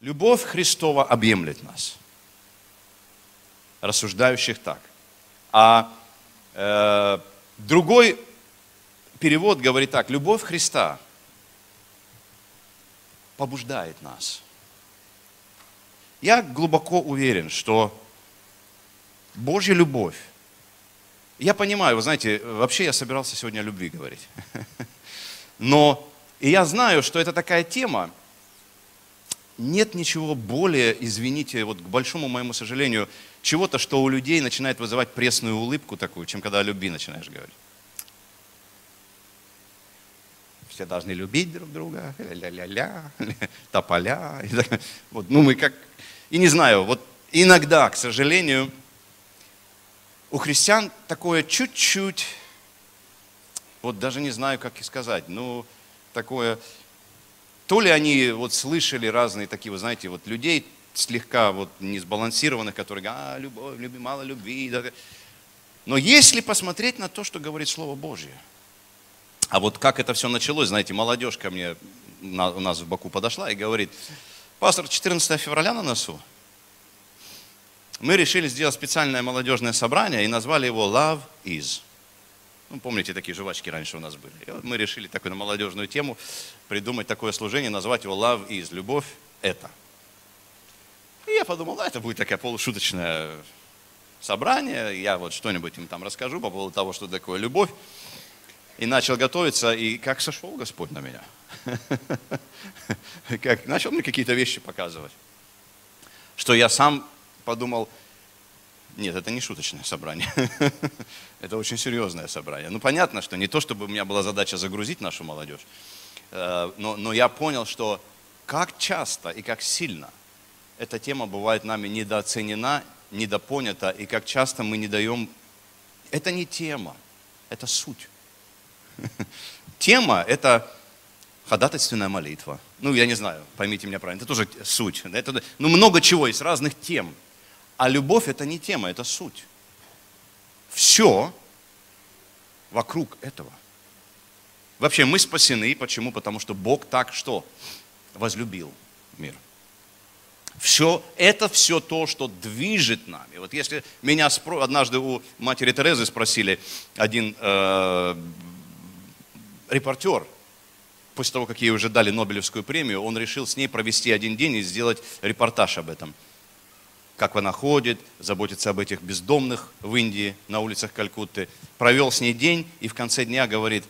Любовь Христова объемлет нас, рассуждающих так. А э, другой перевод говорит так, любовь Христа побуждает нас. Я глубоко уверен, что Божья любовь, я понимаю, вы знаете, вообще я собирался сегодня о любви говорить, но и я знаю, что это такая тема, нет ничего более, извините, вот к большому моему сожалению, чего-то, что у людей начинает вызывать пресную улыбку такую, чем когда о любви начинаешь говорить. Все должны любить друг друга, ля-ля-ля, тополя. Вот, ну мы как, и не знаю, вот иногда, к сожалению, у христиан такое чуть-чуть, вот даже не знаю, как и сказать, ну, такое, то ли они вот слышали разные такие, вы знаете, вот людей слегка вот не сбалансированных, которые говорят, а, любовь, люби, мало любви. Но если посмотреть на то, что говорит Слово Божье, а вот как это все началось, знаете, молодежь ко мне на, у нас в Баку подошла и говорит, пастор, 14 февраля на носу, мы решили сделать специальное молодежное собрание и назвали его Love is. Ну, помните, такие жвачки раньше у нас были. И вот мы решили такую на молодежную тему придумать такое служение, назвать его Love is. Любовь – это. И я подумал, да, это будет такое полушуточное собрание, я вот что-нибудь им там расскажу по поводу того, что такое любовь. И начал готовиться, и как сошел Господь на меня. Как начал мне какие-то вещи показывать. Что я сам подумал, нет, это не шуточное собрание. это очень серьезное собрание. Ну, понятно, что не то, чтобы у меня была задача загрузить нашу молодежь, э, но, но я понял, что как часто и как сильно эта тема бывает нами недооценена, недопонята, и как часто мы не даем... Это не тема, это суть. Тема – это ходатайственная молитва. Ну, я не знаю, поймите меня правильно, это тоже суть. Это, ну, много чего есть, разных тем – а любовь это не тема, это суть. Все вокруг этого. Вообще мы спасены. Почему? Потому что Бог так что? Возлюбил мир. Все, это все то, что движет нами. Вот если меня спро... однажды у матери Терезы спросили один э, репортер, после того, как ей уже дали Нобелевскую премию, он решил с ней провести один день и сделать репортаж об этом как она ходит, заботится об этих бездомных в Индии, на улицах Калькутты. Провел с ней день и в конце дня говорит,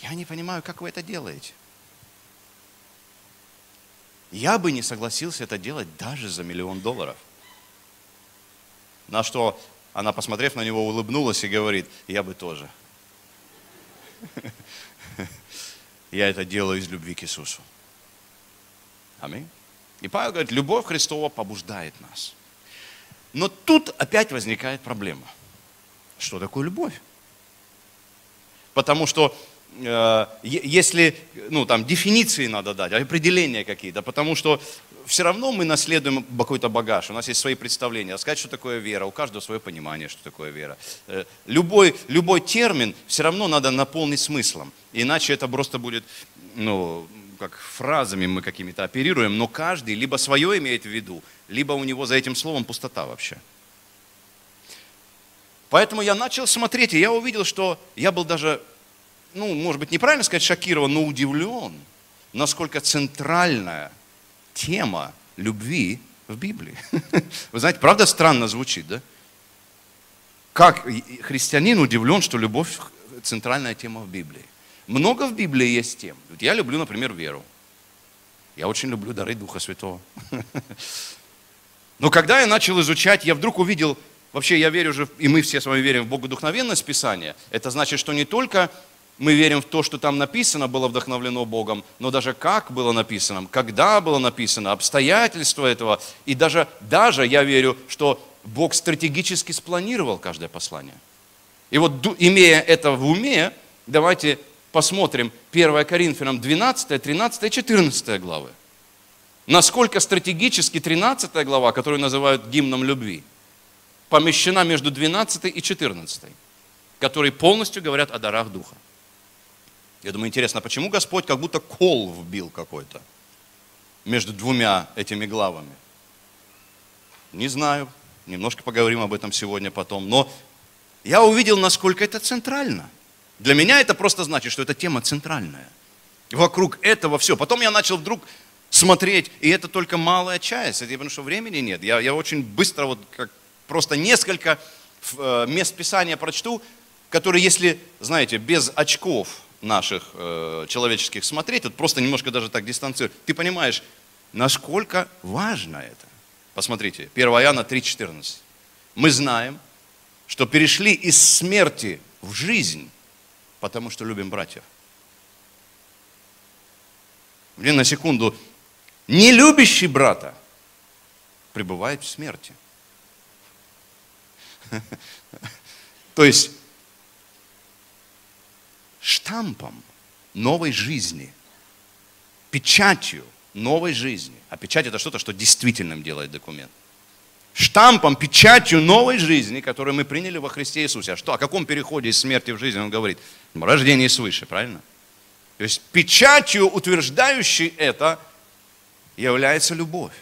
я не понимаю, как вы это делаете. Я бы не согласился это делать даже за миллион долларов. На что она, посмотрев на него, улыбнулась и говорит, я бы тоже. Я это делаю из любви к Иисусу. Аминь. И Павел говорит, любовь Христова побуждает нас. Но тут опять возникает проблема. Что такое любовь? Потому что э, если, ну там дефиниции надо дать, определения какие-то, потому что все равно мы наследуем какой-то багаж, у нас есть свои представления. А сказать, что такое вера, у каждого свое понимание, что такое вера. Э, любой, любой термин все равно надо наполнить смыслом, иначе это просто будет, ну, как фразами мы какими-то оперируем, но каждый либо свое имеет в виду, либо у него за этим словом пустота вообще. Поэтому я начал смотреть, и я увидел, что я был даже, ну, может быть, неправильно сказать шокирован, но удивлен, насколько центральная тема любви в Библии. Вы знаете, правда странно звучит, да? Как христианин удивлен, что любовь – центральная тема в Библии. Много в Библии есть тем. Я люблю, например, веру. Я очень люблю дары Духа Святого. Но когда я начал изучать, я вдруг увидел, вообще я верю же, и мы все с вами верим в Богодухновенность Писания. Это значит, что не только мы верим в то, что там написано, было вдохновлено Богом, но даже как было написано, когда было написано, обстоятельства этого. И даже, даже я верю, что Бог стратегически спланировал каждое послание. И вот имея это в уме, давайте посмотрим 1 Коринфянам 12, 13, 14 главы. Насколько стратегически 13 глава, которую называют гимном любви, помещена между 12 и 14, которые полностью говорят о дарах Духа. Я думаю, интересно, почему Господь как будто кол вбил какой-то между двумя этими главами? Не знаю, немножко поговорим об этом сегодня потом, но я увидел, насколько это центрально. Для меня это просто значит, что эта тема центральная. Вокруг этого все. Потом я начал вдруг смотреть, и это только малая часть, потому что времени нет. Я, я очень быстро, вот как просто несколько э, мест Писания прочту, которые, если, знаете, без очков наших э, человеческих смотреть, вот просто немножко даже так дистанцировать, ты понимаешь, насколько важно это. Посмотрите, 1 Иоанна 3,14. Мы знаем, что перешли из смерти в жизнь, потому что любим братьев. Блин, на секунду, не любящий брата пребывает в смерти. То есть штампом новой жизни, печатью новой жизни. А печать это что-то, что действительным делает документ. Штампом, печатью новой жизни, которую мы приняли во Христе Иисусе. А что, о каком переходе из смерти в жизнь он говорит? Рождение свыше, правильно? То есть печатью, утверждающей это, является любовь.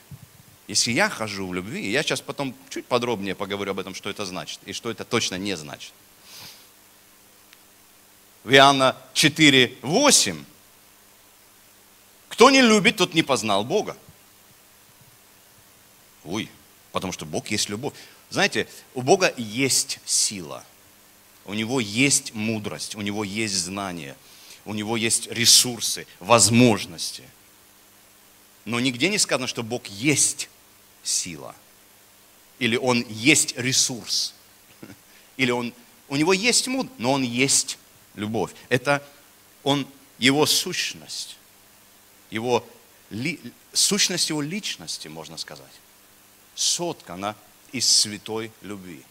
Если я хожу в любви, я сейчас потом чуть подробнее поговорю об этом, что это значит и что это точно не значит. В Иоанна 4, 8. Кто не любит, тот не познал Бога. Ой, потому что Бог есть любовь. Знаете, у Бога есть сила, у Него есть мудрость, у Него есть знание, у Него есть ресурсы, возможности – но нигде не сказано, что Бог есть сила. Или Он есть ресурс. Или Он, у Него есть муд, но Он есть любовь. Это Он, Его сущность. Его, ли, сущность Его личности, можно сказать. Соткана из святой любви.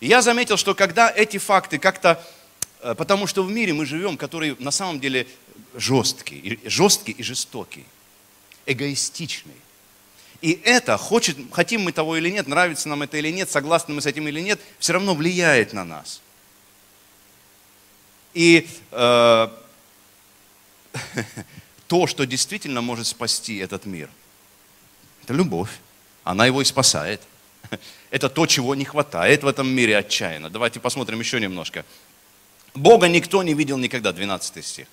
И я заметил, что когда эти факты как-то, э, потому что в мире мы живем, который на самом деле жесткий, жесткий и жестокий, эгоистичный. И это, хочет, хотим мы того или нет, нравится нам это или нет, согласны мы с этим или нет, все равно влияет на нас. И э, то, что действительно может спасти этот мир, это любовь. Она его и спасает. Это то, чего не хватает в этом мире отчаянно. Давайте посмотрим еще немножко. Бога никто не видел никогда, 12 стих.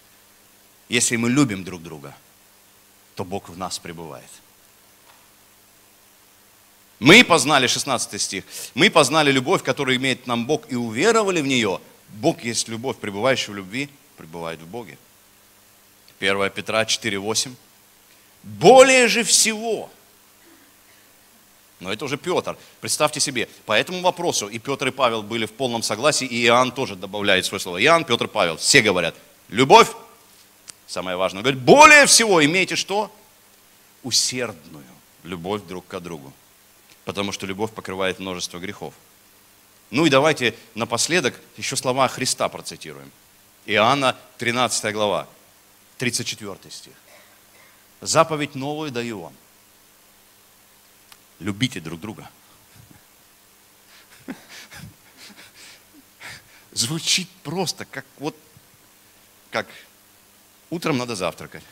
Если мы любим друг друга, то Бог в нас пребывает. Мы познали, 16 стих, мы познали любовь, которую имеет нам Бог, и уверовали в нее. Бог есть любовь, пребывающая в любви, пребывает в Боге. 1 Петра 4,8. Более же всего, но это уже Петр. Представьте себе, по этому вопросу и Петр, и Павел были в полном согласии, и Иоанн тоже добавляет свое слово. Иоанн, Петр, Павел, все говорят, любовь самое важное. Говорит, более всего имейте что? Усердную любовь друг к другу. Потому что любовь покрывает множество грехов. Ну и давайте напоследок еще слова Христа процитируем. Иоанна 13 глава, 34 стих. Заповедь новую даю вам. Любите друг друга. Звучит просто, как вот, как Утром надо завтракать.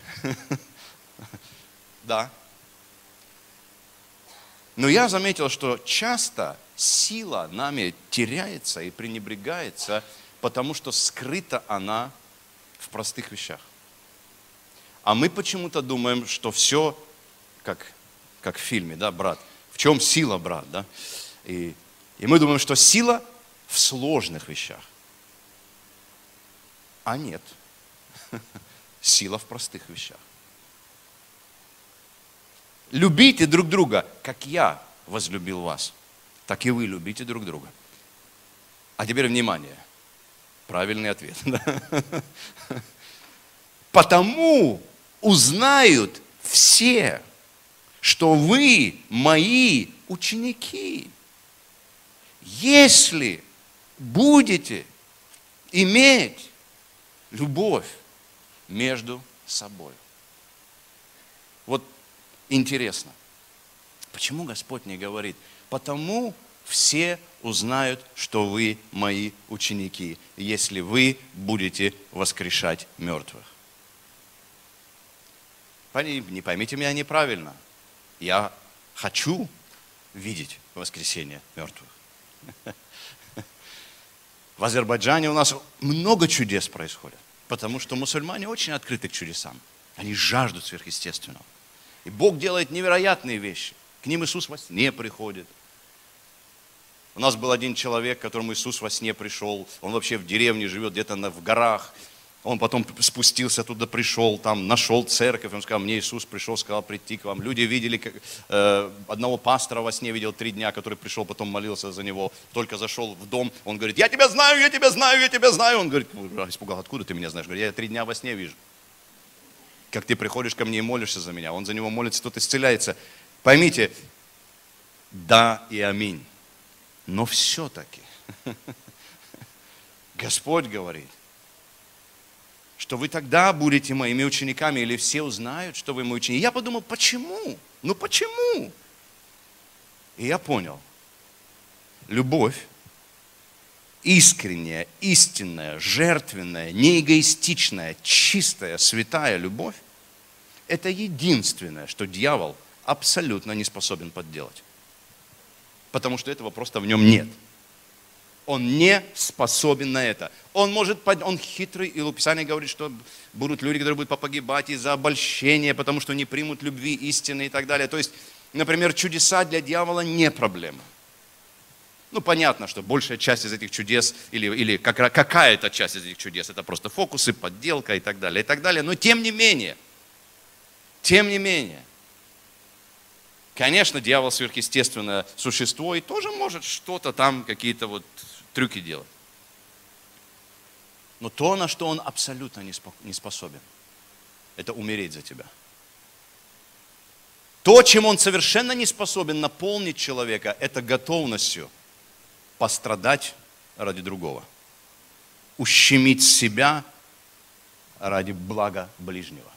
Да. Но я заметил, что часто сила нами теряется и пренебрегается, потому что скрыта она в простых вещах. А мы почему-то думаем, что все, как, как в фильме, да, брат, чем сила, брат, да? И, и мы думаем, что сила в сложных вещах. А нет. Сила в простых вещах. Любите друг друга, как я возлюбил вас, так и вы любите друг друга. А теперь внимание. Правильный ответ. Потому узнают все, что вы мои ученики. Если будете иметь любовь между собой. Вот интересно, почему Господь не говорит? Потому все узнают, что вы мои ученики, если вы будете воскрешать мертвых. Не поймите меня неправильно. Я хочу видеть воскресение мертвых. В Азербайджане у нас много чудес происходит, потому что мусульмане очень открыты к чудесам. Они жаждут сверхъестественного. И Бог делает невероятные вещи. К ним Иисус во сне приходит. У нас был один человек, к которому Иисус во сне пришел. Он вообще в деревне живет, где-то в горах. Он потом спустился туда, пришел, там нашел церковь. Он сказал, мне Иисус пришел, сказал прийти к вам. Люди видели, как, э, одного пастора во сне видел три дня, который пришел, потом молился за него. Только зашел в дом, он говорит, я тебя знаю, я тебя знаю, я тебя знаю. Он говорит, испугал, откуда ты меня знаешь? Говорит, я три дня во сне вижу. Как ты приходишь ко мне и молишься за меня. Он за него молится, тот исцеляется. Поймите, да и аминь. Но все-таки Господь говорит, что вы тогда будете моими учениками, или все узнают, что вы мои ученики. Я подумал, почему? Ну почему? И я понял, любовь, искренняя, истинная, жертвенная, неэгоистичная, чистая, святая любовь, это единственное, что дьявол абсолютно не способен подделать. Потому что этого просто в нем нет. Он не способен на это. Он может, он хитрый, и Писание говорит, что будут люди, которые будут погибать из-за обольщения, потому что не примут любви, истины и так далее. То есть, например, чудеса для дьявола не проблема. Ну, понятно, что большая часть из этих чудес, или, или какая-то часть из этих чудес, это просто фокусы, подделка и так далее, и так далее. Но тем не менее, тем не менее, конечно, дьявол сверхъестественное существо и тоже может что-то там, какие-то вот трюки делать. Но то, на что он абсолютно не способен, это умереть за тебя. То, чем он совершенно не способен наполнить человека, это готовностью пострадать ради другого. Ущемить себя ради блага ближнего.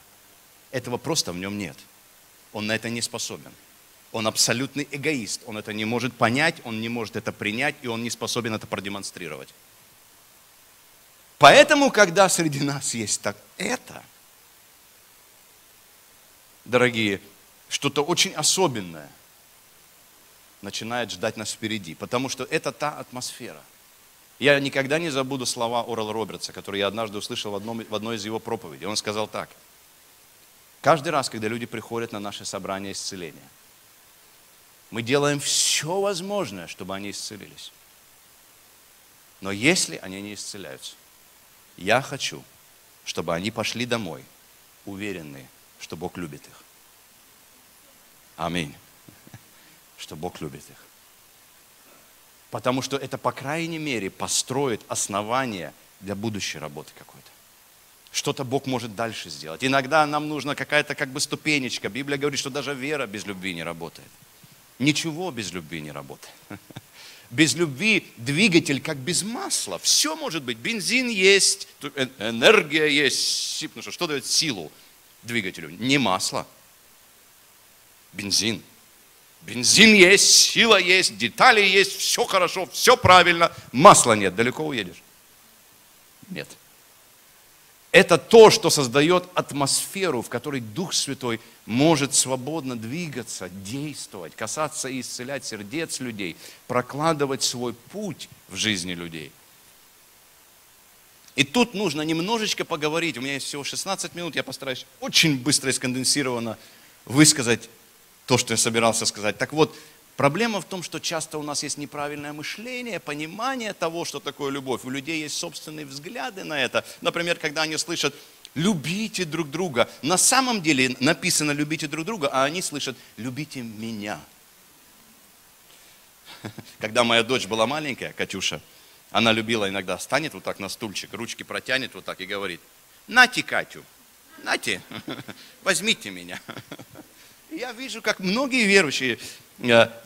Этого просто в нем нет. Он на это не способен. Он абсолютный эгоист. Он это не может понять, он не может это принять, и он не способен это продемонстрировать. Поэтому, когда среди нас есть так это, дорогие, что-то очень особенное начинает ждать нас впереди, потому что это та атмосфера. Я никогда не забуду слова Орла Робертса, которые я однажды услышал в, одном, в одной из его проповедей. Он сказал так. Каждый раз, когда люди приходят на наше собрание исцеления, мы делаем все возможное, чтобы они исцелились. Но если они не исцеляются, я хочу, чтобы они пошли домой, уверенные, что Бог любит их. Аминь. Что Бог любит их. Потому что это, по крайней мере, построит основание для будущей работы какой-то. Что-то Бог может дальше сделать. Иногда нам нужна какая-то как бы ступенечка. Библия говорит, что даже вера без любви не работает. Ничего без любви не работает. Без любви двигатель как без масла. Все может быть. Бензин есть, э, энергия есть. Ну что, что дает силу двигателю? Не масло. Бензин. Бензин есть, сила есть, детали есть, все хорошо, все правильно. Масла нет, далеко уедешь. Нет. Это то, что создает атмосферу, в которой Дух Святой может свободно двигаться, действовать, касаться и исцелять сердец людей, прокладывать свой путь в жизни людей. И тут нужно немножечко поговорить. У меня есть всего 16 минут, я постараюсь очень быстро и сконденсированно высказать то, что я собирался сказать. Так вот, Проблема в том, что часто у нас есть неправильное мышление, понимание того, что такое любовь. У людей есть собственные взгляды на это. Например, когда они слышат «любите друг друга». На самом деле написано «любите друг друга», а они слышат «любите меня». Когда моя дочь была маленькая, Катюша, она любила иногда, станет вот так на стульчик, ручки протянет вот так и говорит «нате, Катю, нате, возьмите меня». Я вижу, как многие верующие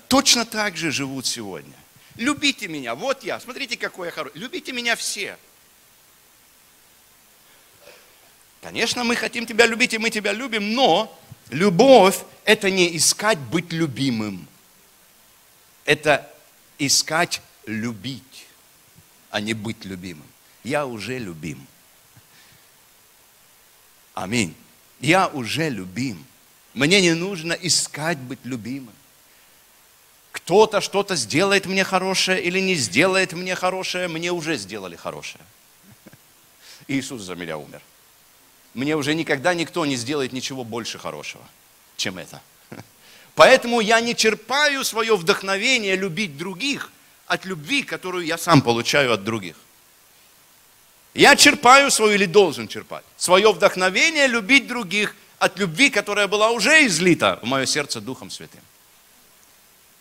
точно так же живут сегодня. Любите меня, вот я, смотрите, какой я хороший. Любите меня все. Конечно, мы хотим тебя любить, и мы тебя любим, но любовь – это не искать быть любимым. Это искать любить, а не быть любимым. Я уже любим. Аминь. Я уже любим. Мне не нужно искать быть любимым. Кто-то что-то сделает мне хорошее или не сделает мне хорошее, мне уже сделали хорошее. Иисус за меня умер. Мне уже никогда никто не сделает ничего больше хорошего, чем это. Поэтому я не черпаю свое вдохновение любить других от любви, которую я сам получаю от других. Я черпаю свою или должен черпать свое вдохновение любить других от любви, которая была уже излита в мое сердце Духом Святым.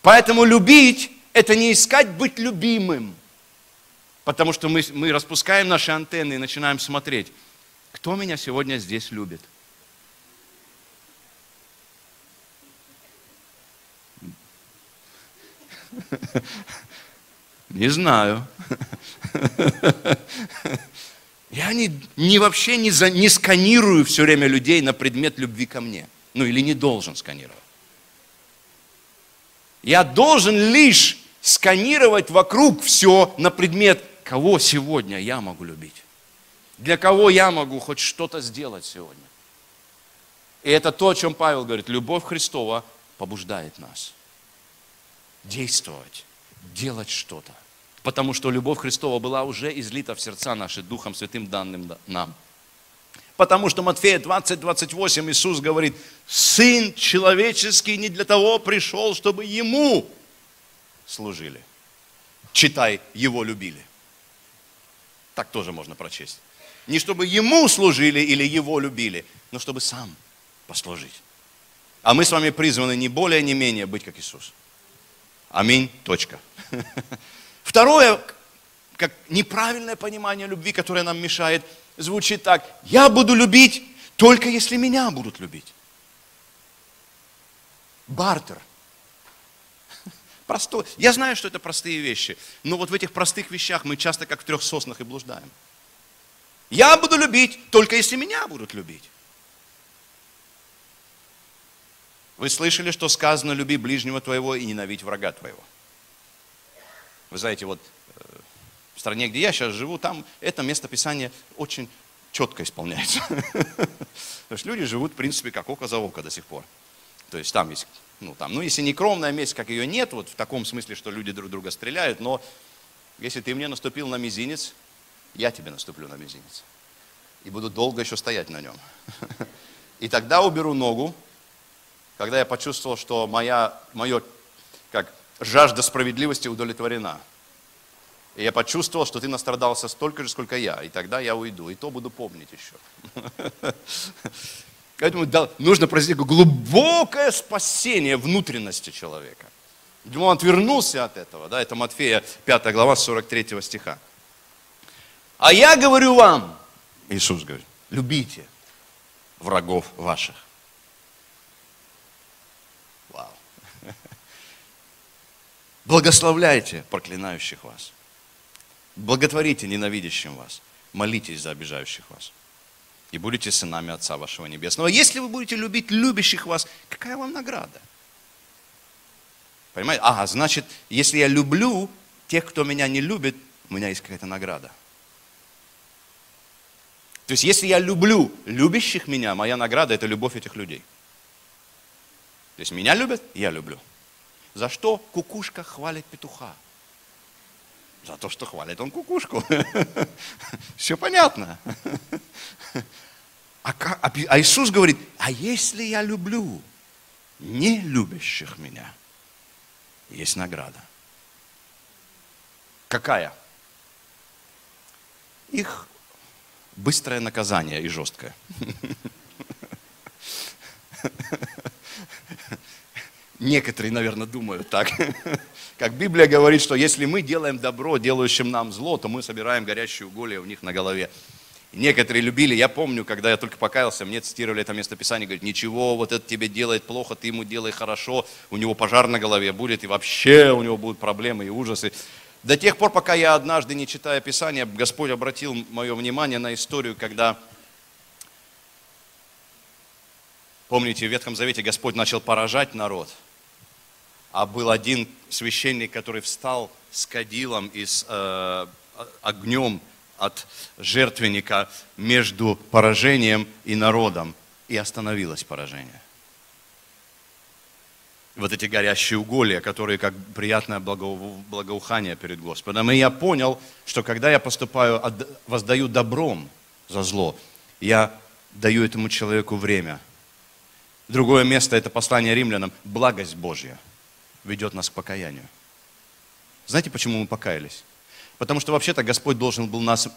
Поэтому любить – это не искать быть любимым, потому что мы, мы распускаем наши антенны и начинаем смотреть, кто меня сегодня здесь любит – Не знаю. Я не, не вообще не, за, не сканирую все время людей на предмет любви ко мне. Ну или не должен сканировать. Я должен лишь сканировать вокруг все на предмет, кого сегодня я могу любить. Для кого я могу хоть что-то сделать сегодня. И это то, о чем Павел говорит. Любовь Христова побуждает нас действовать, делать что-то. Потому что любовь Христова была уже излита в сердца наши Духом Святым данным нам. Потому что Матфея 20, 28 Иисус говорит, Сын человеческий не для того пришел, чтобы Ему служили. Читай, Его любили. Так тоже можно прочесть. Не чтобы Ему служили или Его любили, но чтобы сам послужить. А мы с вами призваны не более, не менее быть как Иисус. Аминь. Точка. Второе, как неправильное понимание любви, которое нам мешает, звучит так. Я буду любить только если меня будут любить. Бартер. Простой. Я знаю, что это простые вещи, но вот в этих простых вещах мы часто как в трех соснах и блуждаем. Я буду любить только если меня будут любить. Вы слышали, что сказано, люби ближнего твоего и ненавидь врага твоего. Вы знаете, вот в стране, где я сейчас живу, там это местописание очень четко исполняется. То есть люди живут, в принципе, как око за око до сих пор. То есть там есть, ну там, ну если не кровная месть, как ее нет, вот в таком смысле, что люди друг друга стреляют, но если ты мне наступил на мизинец, я тебе наступлю на мизинец. И буду долго еще стоять на нем. И тогда уберу ногу, когда я почувствовал, что моя, мое, как, жажда справедливости удовлетворена. И я почувствовал, что ты настрадался столько же, сколько я. И тогда я уйду. И то буду помнить еще. Поэтому нужно произвести глубокое спасение внутренности человека. Он отвернулся от этого. Да, это Матфея 5 глава 43 стиха. А я говорю вам, Иисус говорит, любите врагов ваших. Благословляйте проклинающих вас. Благотворите ненавидящим вас. Молитесь за обижающих вас. И будете сынами Отца вашего Небесного. Если вы будете любить любящих вас, какая вам награда? Понимаете? Ага, значит, если я люблю тех, кто меня не любит, у меня есть какая-то награда. То есть, если я люблю любящих меня, моя награда – это любовь этих людей. То есть, меня любят, я люблю. За что кукушка хвалит петуха? За то, что хвалит он кукушку. Все понятно. А, а, а Иисус говорит, а если я люблю не любящих меня, есть награда. Какая? Их быстрое наказание и жесткое. Некоторые, наверное, думают так. Как Библия говорит, что если мы делаем добро делающим нам зло, то мы собираем горящие уголья у них на голове. некоторые любили, я помню, когда я только покаялся, мне цитировали это местописание, говорит, ничего, вот это тебе делает плохо, ты ему делай хорошо, у него пожар на голове будет, и вообще у него будут проблемы и ужасы. До тех пор, пока я однажды, не читая Писание, Господь обратил мое внимание на историю, когда Помните, в Ветхом Завете Господь начал поражать народ – а был один священник, который встал с кадилом и с э, огнем от жертвенника между поражением и народом, и остановилось поражение. Вот эти горящие уголья, которые как приятное благоухание перед Господом. И я понял, что когда я поступаю, воздаю добром за зло, я даю этому человеку время. Другое место – это послание римлянам. Благость Божья ведет нас к покаянию. Знаете, почему мы покаялись? Потому что вообще-то Господь должен был нас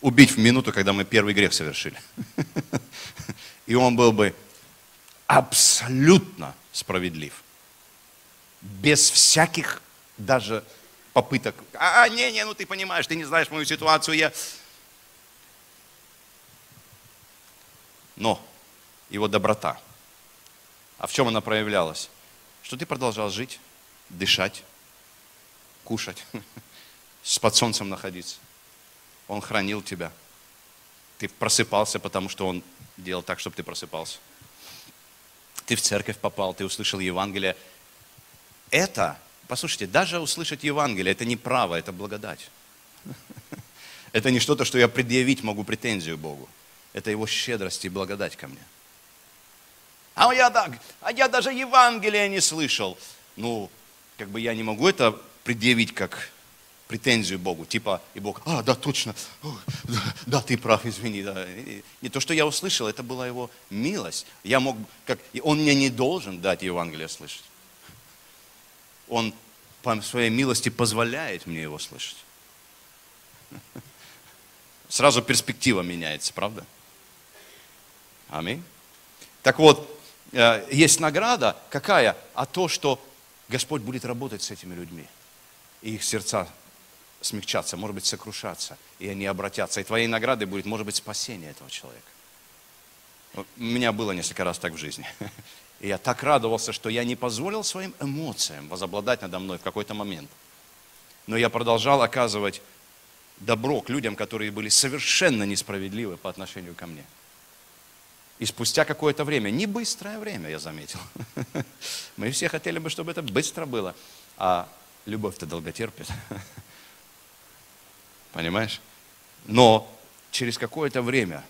убить в минуту, когда мы первый грех совершили. И Он был бы абсолютно справедлив. Без всяких даже попыток. А, не, не, ну ты понимаешь, ты не знаешь мою ситуацию, я... Но его доброта, а в чем она проявлялась? Что ты продолжал жить, дышать, кушать, с под солнцем находиться. Он хранил тебя. Ты просыпался, потому что Он делал так, чтобы ты просыпался. Ты в церковь попал, ты услышал Евангелие. Это, послушайте, даже услышать Евангелие, это не право, это благодать. Это не что-то, что я предъявить могу претензию Богу. Это Его щедрость и благодать ко мне. А я, так, а я даже Евангелия не слышал. Ну, как бы я не могу это предъявить как претензию Богу, типа, и Бог, а, да, точно, да, да, ты прав, извини. Да. Не то, что я услышал, это была его милость. Я мог, как, он мне не должен дать Евангелие слышать. Он по своей милости позволяет мне его слышать. Сразу перспектива меняется, правда? Аминь. Так вот, есть награда какая? А то, что Господь будет работать с этими людьми. И их сердца смягчаться, может быть, сокрушаться, и они обратятся. И твоей наградой будет, может быть, спасение этого человека. У меня было несколько раз так в жизни. И я так радовался, что я не позволил своим эмоциям возобладать надо мной в какой-то момент. Но я продолжал оказывать добро к людям, которые были совершенно несправедливы по отношению ко мне. И спустя какое-то время, не быстрое время, я заметил. Мы все хотели бы, чтобы это быстро было. А любовь-то долго. Понимаешь? Но через какое-то время,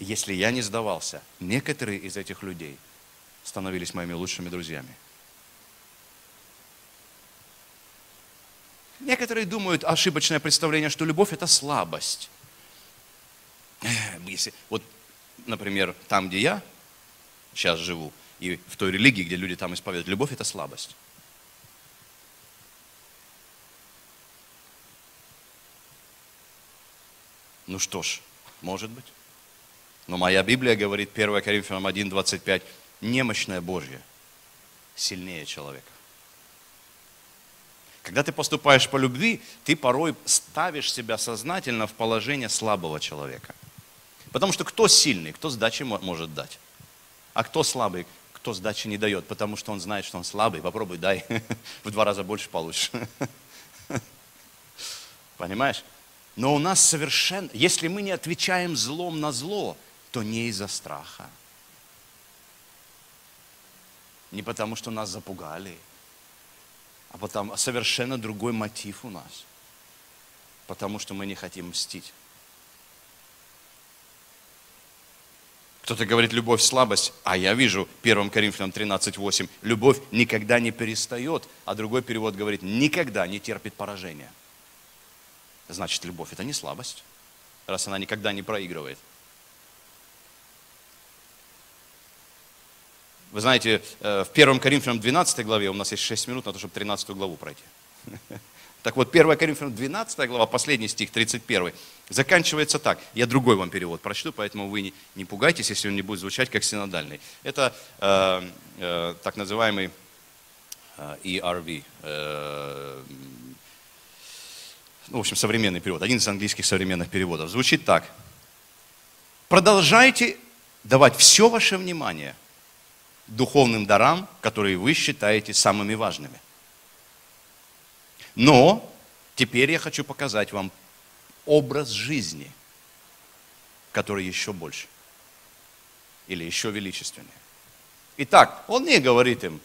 если я не сдавался, некоторые из этих людей становились моими лучшими друзьями. Некоторые думают ошибочное представление, что любовь это слабость. Если, вот, например, там, где я сейчас живу, и в той религии, где люди там исповедуют, любовь это слабость. Ну что ж, может быть. Но моя Библия говорит, 1 Коринфянам 1, 25, немощная Божья сильнее человека. Когда ты поступаешь по любви, ты порой ставишь себя сознательно в положение слабого человека. Потому что кто сильный, кто сдачи может дать? А кто слабый, кто сдачи не дает? Потому что он знает, что он слабый. Попробуй, дай, в два раза больше получишь. Понимаешь? Но у нас совершенно, если мы не отвечаем злом на зло, то не из-за страха. Не потому, что нас запугали, а потому совершенно другой мотив у нас. Потому что мы не хотим мстить. Кто-то говорит, любовь слабость, а я вижу 1 Коринфянам 13.8, любовь никогда не перестает, а другой перевод говорит, никогда не терпит поражения. Значит, любовь это не слабость, раз она никогда не проигрывает. Вы знаете, э, в 1 Коринфянам 12 главе, у нас есть 6 минут на то, чтобы 13 главу пройти. Так вот, 1 Коринфянам 12 глава, последний стих, 31, заканчивается так. Я другой вам перевод прочту, поэтому вы не, не пугайтесь, если он не будет звучать как синодальный. Это э, э, так называемый э, ERV, э, ну, в общем, современный перевод, один из английских современных переводов, звучит так. Продолжайте давать все ваше внимание духовным дарам, которые вы считаете самыми важными. Но теперь я хочу показать вам образ жизни, который еще больше или еще величественнее. Итак, он не говорит им,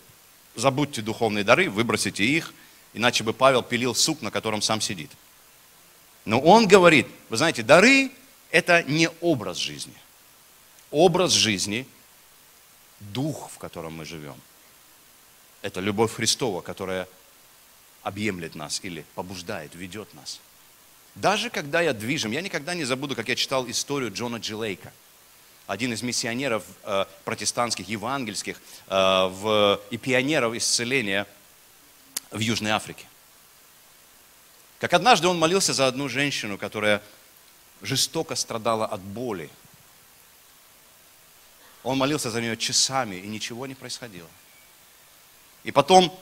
забудьте духовные дары, выбросите их, иначе бы Павел пилил суп, на котором сам сидит. Но он говорит, вы знаете, дары – это не образ жизни. Образ жизни – дух, в котором мы живем. Это любовь Христова, которая объемлет нас или побуждает, ведет нас. Даже когда я движим, я никогда не забуду, как я читал историю Джона Джилейка, один из миссионеров э, протестантских, евангельских э, в, и пионеров исцеления в Южной Африке. Как однажды он молился за одну женщину, которая жестоко страдала от боли. Он молился за нее часами, и ничего не происходило. И потом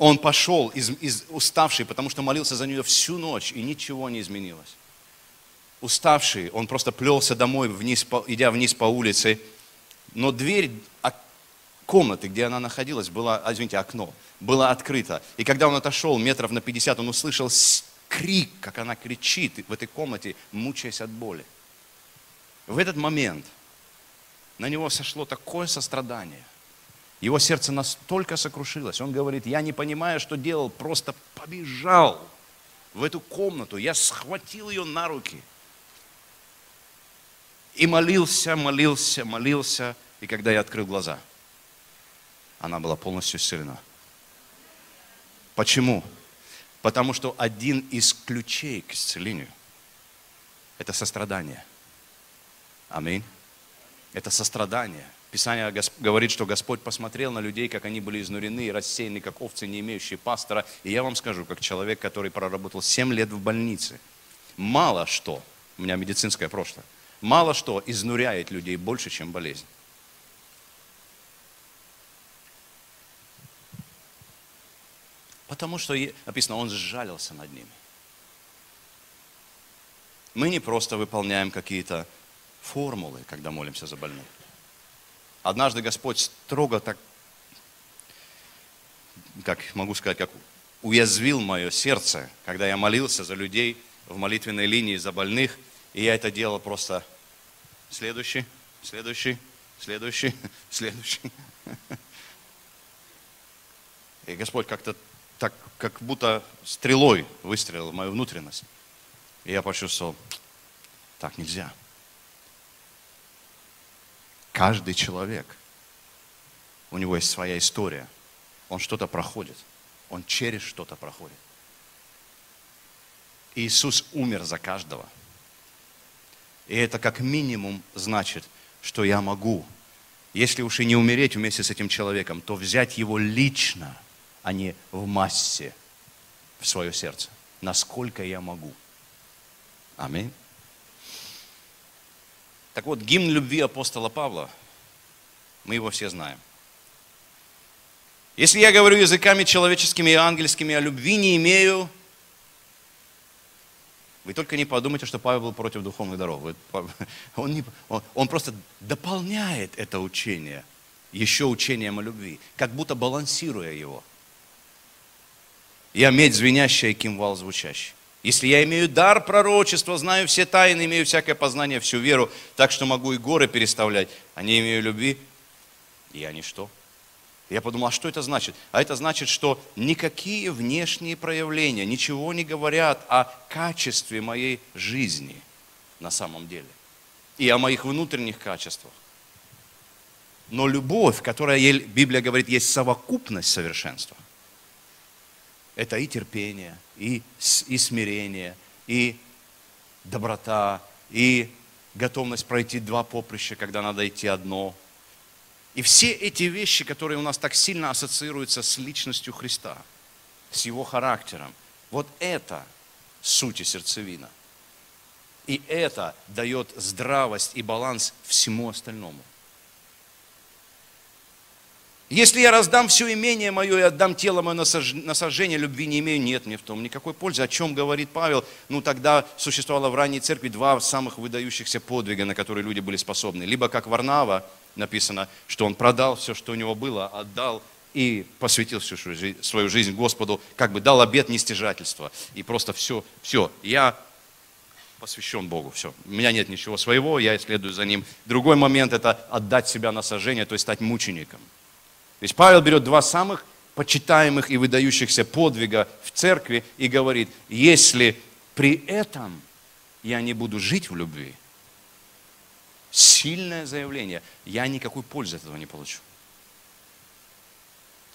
он пошел из, из, уставший, потому что молился за нее всю ночь, и ничего не изменилось. Уставший, он просто плелся домой, вниз, идя вниз по улице, но дверь комнаты, где она находилась, была, а, извините, окно, была открыта. И когда он отошел метров на 50, он услышал крик, как она кричит в этой комнате, мучаясь от боли. В этот момент на него сошло такое сострадание – его сердце настолько сокрушилось. Он говорит, я не понимаю, что делал, просто побежал в эту комнату. Я схватил ее на руки. И молился, молился, молился. И когда я открыл глаза, она была полностью исцелена. Почему? Потому что один из ключей к исцелению – это сострадание. Аминь. Это сострадание – Писание говорит, что Господь посмотрел на людей, как они были изнурены и рассеяны, как овцы, не имеющие пастора. И я вам скажу, как человек, который проработал 7 лет в больнице, мало что, у меня медицинское прошлое, мало что изнуряет людей больше, чем болезнь. Потому что написано, он сжалился над ними. Мы не просто выполняем какие-то формулы, когда молимся за больных. Однажды Господь строго так, как могу сказать, как уязвил мое сердце, когда я молился за людей в молитвенной линии, за больных, и я это делал просто следующий, следующий, следующий, следующий. И Господь как-то так, как будто стрелой выстрелил в мою внутренность. И я почувствовал, так нельзя. Каждый человек, у него есть своя история. Он что-то проходит. Он через что-то проходит. Иисус умер за каждого. И это как минимум значит, что я могу, если уж и не умереть вместе с этим человеком, то взять его лично, а не в массе в свое сердце. Насколько я могу. Аминь. Так вот, гимн любви апостола Павла, мы его все знаем. Если я говорю языками человеческими и ангельскими, а любви не имею, вы только не подумайте, что Павел был против духовных даров. Он, не, он, он просто дополняет это учение, еще учением о любви, как будто балансируя его. Я медь звенящая, кимвал звучащий. Если я имею дар пророчества, знаю все тайны, имею всякое познание, всю веру, так что могу и горы переставлять, а не имею любви, я ничто. Я подумал, а что это значит? А это значит, что никакие внешние проявления ничего не говорят о качестве моей жизни на самом деле. И о моих внутренних качествах. Но любовь, которая Библия говорит, есть совокупность совершенства – это и терпение, и, и смирение, и доброта, и готовность пройти два поприща, когда надо идти одно. И все эти вещи, которые у нас так сильно ассоциируются с личностью Христа, с его характером, вот это суть и сердцевина. И это дает здравость и баланс всему остальному. Если я раздам все имение мое и отдам тело мое на сожжение, любви не имею, нет мне в том никакой пользы. О чем говорит Павел? Ну тогда существовало в ранней церкви два самых выдающихся подвига, на которые люди были способны. Либо как Варнава написано, что он продал все, что у него было, отдал и посвятил всю свою жизнь Господу, как бы дал обет нестяжательства. И просто все, все, я посвящен Богу, все. У меня нет ничего своего, я следую за Ним. Другой момент – это отдать себя на сожжение, то есть стать мучеником – то есть Павел берет два самых почитаемых и выдающихся подвига в церкви и говорит, если при этом я не буду жить в любви, сильное заявление, я никакой пользы от этого не получу.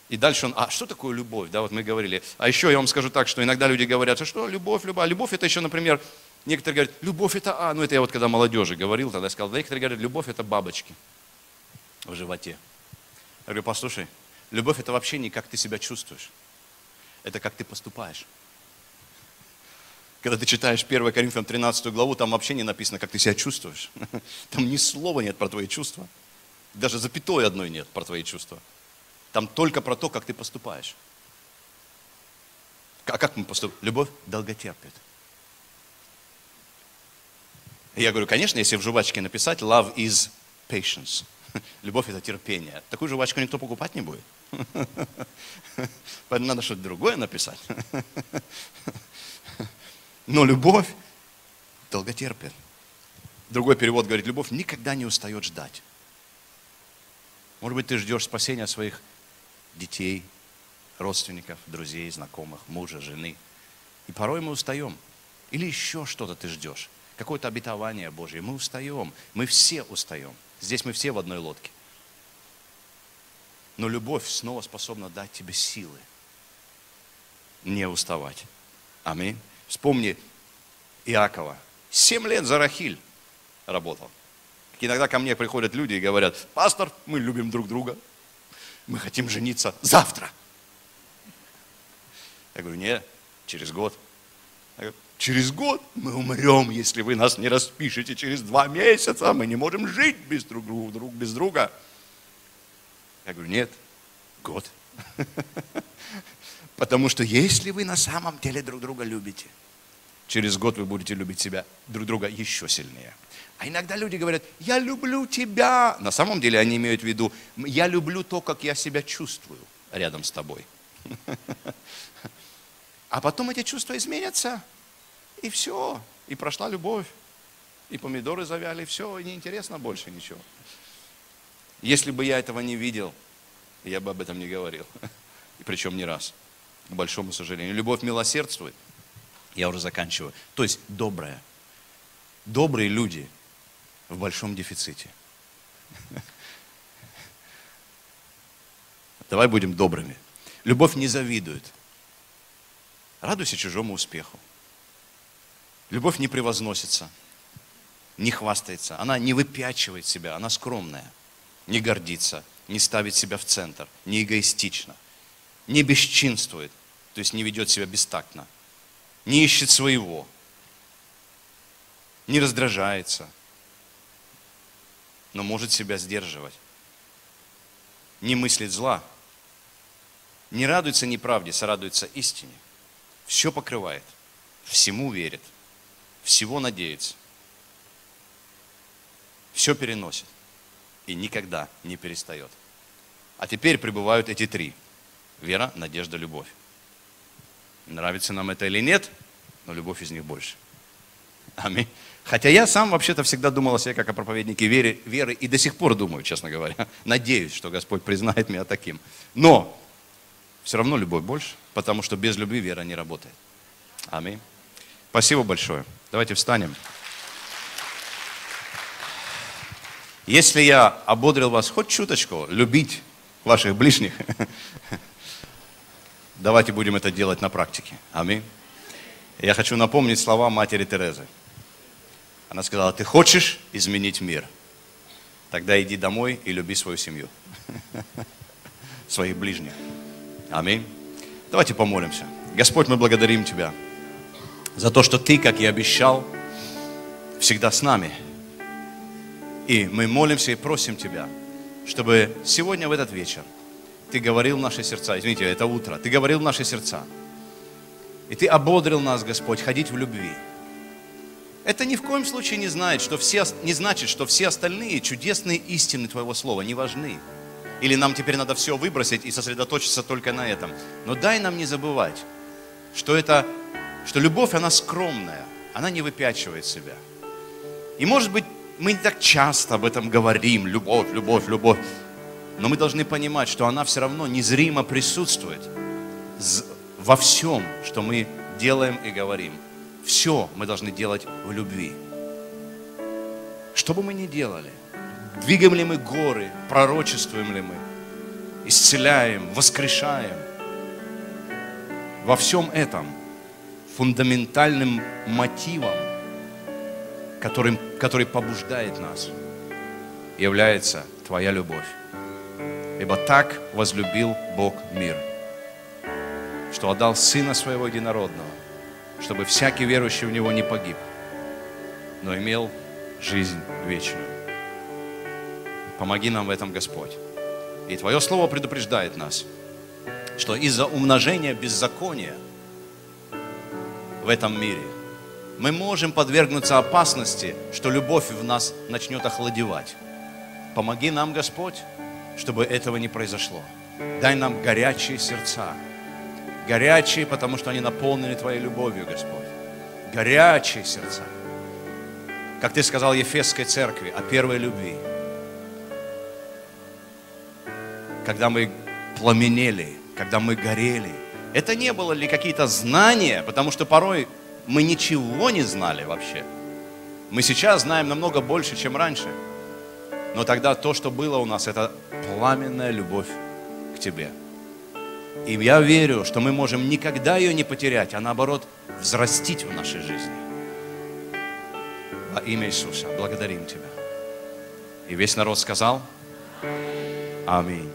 И дальше он, а что такое любовь? Да, вот мы говорили. А еще я вам скажу так, что иногда люди говорят, а что любовь, любовь. А любовь это еще, например, некоторые говорят, любовь это, а, ну это я вот когда молодежи говорил, тогда сказал, да, некоторые говорят, любовь это бабочки в животе. Я говорю, послушай, любовь это вообще не как ты себя чувствуешь, это как ты поступаешь. Когда ты читаешь 1 Коринфянам 13 главу, там вообще не написано, как ты себя чувствуешь. Там ни слова нет про твои чувства. Даже запятой одной нет про твои чувства. Там только про то, как ты поступаешь. А как мы поступаем? Любовь долготерпит. Я говорю, конечно, если в жвачке написать love is patience. Любовь это терпение. Такую жвачку никто покупать не будет. Поэтому надо что-то другое написать. Но любовь долготерпит. Другой перевод говорит, любовь никогда не устает ждать. Может быть, ты ждешь спасения своих детей, родственников, друзей, знакомых, мужа, жены. И порой мы устаем. Или еще что-то ты ждешь. Какое-то обетование Божье. Мы устаем. Мы все устаем. Здесь мы все в одной лодке. Но любовь снова способна дать тебе силы не уставать. Аминь. Вспомни Иакова. Семь лет за Рахиль работал. Иногда ко мне приходят люди и говорят, пастор, мы любим друг друга, мы хотим жениться завтра. Я говорю, нет, через год. Я говорю, через год мы умрем, если вы нас не распишете через два месяца. Мы не можем жить без друг друга, друг без друга. Я говорю, нет, год. Потому что если вы на самом деле друг друга любите, через год вы будете любить себя друг друга еще сильнее. А иногда люди говорят, я люблю тебя. На самом деле они имеют в виду, я люблю то, как я себя чувствую рядом с тобой. А потом эти чувства изменятся, и все, и прошла любовь, и помидоры завяли, и все, и неинтересно больше ничего. Если бы я этого не видел, я бы об этом не говорил. И причем не раз, к большому сожалению. Любовь милосердствует. Я уже заканчиваю. То есть добрая. Добрые люди в большом дефиците. Давай будем добрыми. Любовь не завидует. Радуйся чужому успеху. Любовь не превозносится, не хвастается. Она не выпячивает себя, она скромная. Не гордится, не ставит себя в центр, не эгоистична. Не бесчинствует, то есть не ведет себя бестактно. Не ищет своего. Не раздражается, но может себя сдерживать. Не мыслит зла. Не радуется неправде, сорадуется истине. Все покрывает, всему верит, всего надеется. Все переносит и никогда не перестает. А теперь пребывают эти три. Вера, надежда, любовь. Нравится нам это или нет, но любовь из них больше. Аминь. Хотя я сам вообще-то всегда думал о себе как о проповеднике веры, веры и до сих пор думаю, честно говоря. Надеюсь, что Господь признает меня таким. Но все равно любовь больше, потому что без любви вера не работает. Аминь. Спасибо большое. Давайте встанем. Если я ободрил вас хоть чуточку любить ваших ближних, давайте будем это делать на практике. Аминь. Я хочу напомнить слова матери Терезы. Она сказала, ты хочешь изменить мир? Тогда иди домой и люби свою семью, своих ближних. Аминь. Давайте помолимся. Господь, мы благодарим Тебя за то, что Ты, как и обещал, всегда с нами. И мы молимся и просим Тебя, чтобы сегодня в этот вечер Ты говорил в наши сердца, извините, это утро, Ты говорил в наши сердца, и Ты ободрил нас, Господь, ходить в любви, это ни в коем случае не значит, что все, не значит, что все остальные чудесные истины Твоего Слова не важны. Или нам теперь надо все выбросить и сосредоточиться только на этом. Но дай нам не забывать, что, это, что любовь, она скромная, она не выпячивает себя. И может быть, мы не так часто об этом говорим, любовь, любовь, любовь. Но мы должны понимать, что она все равно незримо присутствует во всем, что мы делаем и говорим. Все мы должны делать в любви. Что бы мы ни делали, двигаем ли мы горы, пророчествуем ли мы, исцеляем, воскрешаем, во всем этом фундаментальным мотивом, которым, который побуждает нас, является Твоя любовь. Ибо так возлюбил Бог мир, что отдал Сына Своего Единородного, чтобы всякий верующий в Него не погиб, но имел жизнь вечную. Помоги нам в этом, Господь. И Твое Слово предупреждает нас, что из-за умножения беззакония в этом мире мы можем подвергнуться опасности, что любовь в нас начнет охладевать. Помоги нам, Господь, чтобы этого не произошло. Дай нам горячие сердца. Горячие, потому что они наполнены Твоей любовью, Господь. Горячие сердца. Как Ты сказал Ефесской церкви о первой любви. Когда мы пламенели, когда мы горели. Это не было ли какие-то знания, потому что порой мы ничего не знали вообще. Мы сейчас знаем намного больше, чем раньше. Но тогда то, что было у нас, это пламенная любовь к Тебе. И я верю, что мы можем никогда ее не потерять, а наоборот взрастить в нашей жизни. Во имя Иисуса благодарим Тебя. И весь народ сказал Аминь.